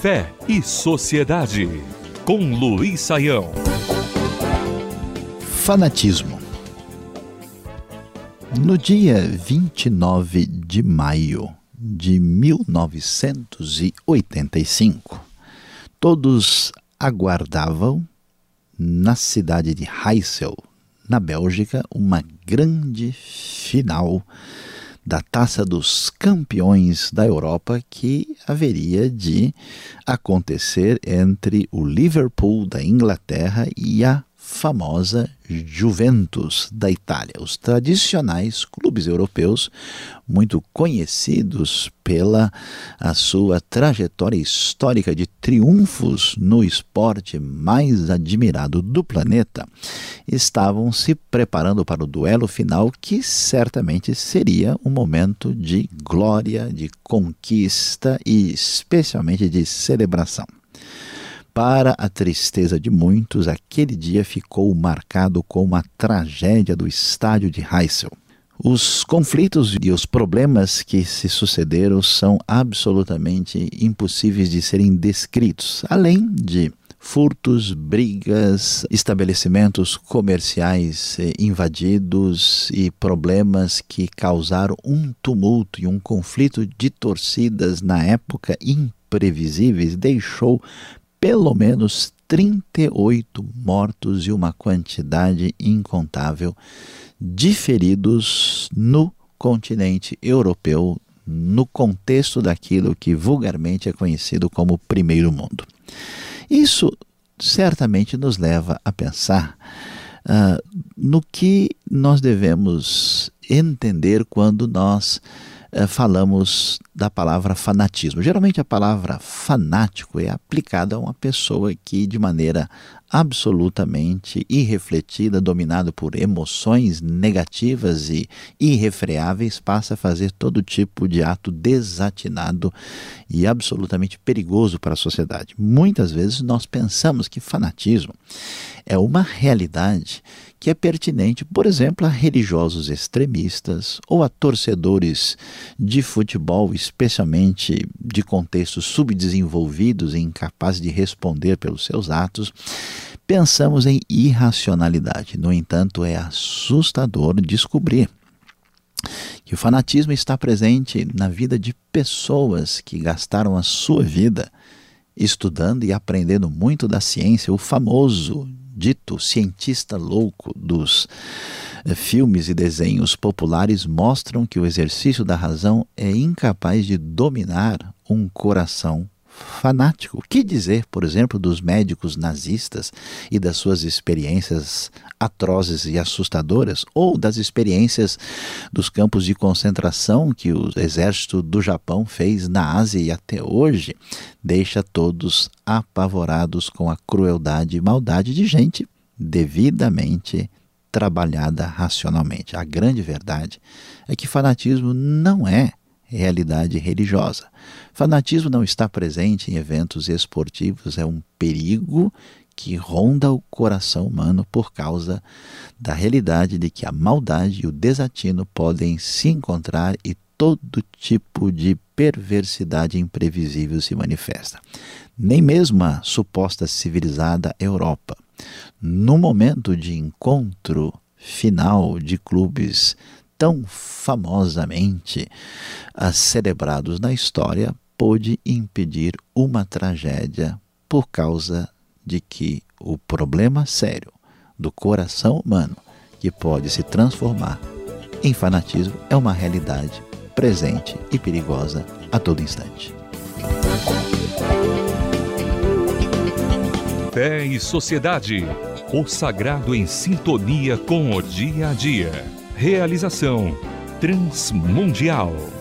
Fé e Sociedade, com Luiz Saião. Fanatismo. No dia 29 de maio de 1985, todos aguardavam na cidade de Heysel, na Bélgica, uma grande final da Taça dos Campeões da Europa que haveria de acontecer entre o Liverpool da Inglaterra e a famosa Juventus da Itália, os tradicionais clubes europeus muito conhecidos pela a sua trajetória histórica de triunfos no esporte mais admirado do planeta, estavam se preparando para o duelo final que certamente seria um momento de glória, de conquista e especialmente de celebração. Para a tristeza de muitos, aquele dia ficou marcado como a tragédia do estádio de Heysel. Os conflitos e os problemas que se sucederam são absolutamente impossíveis de serem descritos, além de furtos, brigas, estabelecimentos comerciais eh, invadidos e problemas que causaram um tumulto e um conflito de torcidas na época imprevisíveis, deixou pelo menos 38 mortos e uma quantidade incontável de feridos no continente europeu, no contexto daquilo que vulgarmente é conhecido como Primeiro Mundo. Isso certamente nos leva a pensar uh, no que nós devemos entender quando nós falamos da palavra fanatismo. Geralmente a palavra fanático é aplicada a uma pessoa que, de maneira absolutamente irrefletida, dominado por emoções negativas e irrefreáveis, passa a fazer todo tipo de ato desatinado e absolutamente perigoso para a sociedade. Muitas vezes nós pensamos que fanatismo é uma realidade que é pertinente, por exemplo, a religiosos extremistas ou a torcedores de futebol especialmente de contextos subdesenvolvidos e incapazes de responder pelos seus atos, pensamos em irracionalidade. No entanto, é assustador descobrir que o fanatismo está presente na vida de pessoas que gastaram a sua vida estudando e aprendendo muito da ciência, o famoso dito cientista louco dos eh, filmes e desenhos populares mostram que o exercício da razão é incapaz de dominar um coração fanático. O que dizer, por exemplo, dos médicos nazistas e das suas experiências atrozes e assustadoras, ou das experiências dos campos de concentração que o exército do Japão fez na Ásia e até hoje deixa todos apavorados com a crueldade e maldade de gente devidamente trabalhada racionalmente. A grande verdade é que fanatismo não é realidade religiosa. Fanatismo não está presente em eventos esportivos, é um perigo que ronda o coração humano por causa da realidade de que a maldade e o desatino podem se encontrar e todo tipo de perversidade imprevisível se manifesta. Nem mesmo a suposta civilizada Europa, no momento de encontro final de clubes tão famosamente celebrados na história, pôde impedir uma tragédia por causa de que o problema sério do coração humano, que pode se transformar em fanatismo, é uma realidade presente e perigosa a todo instante. Fé e Sociedade. O sagrado em sintonia com o dia a dia. Realização Transmundial.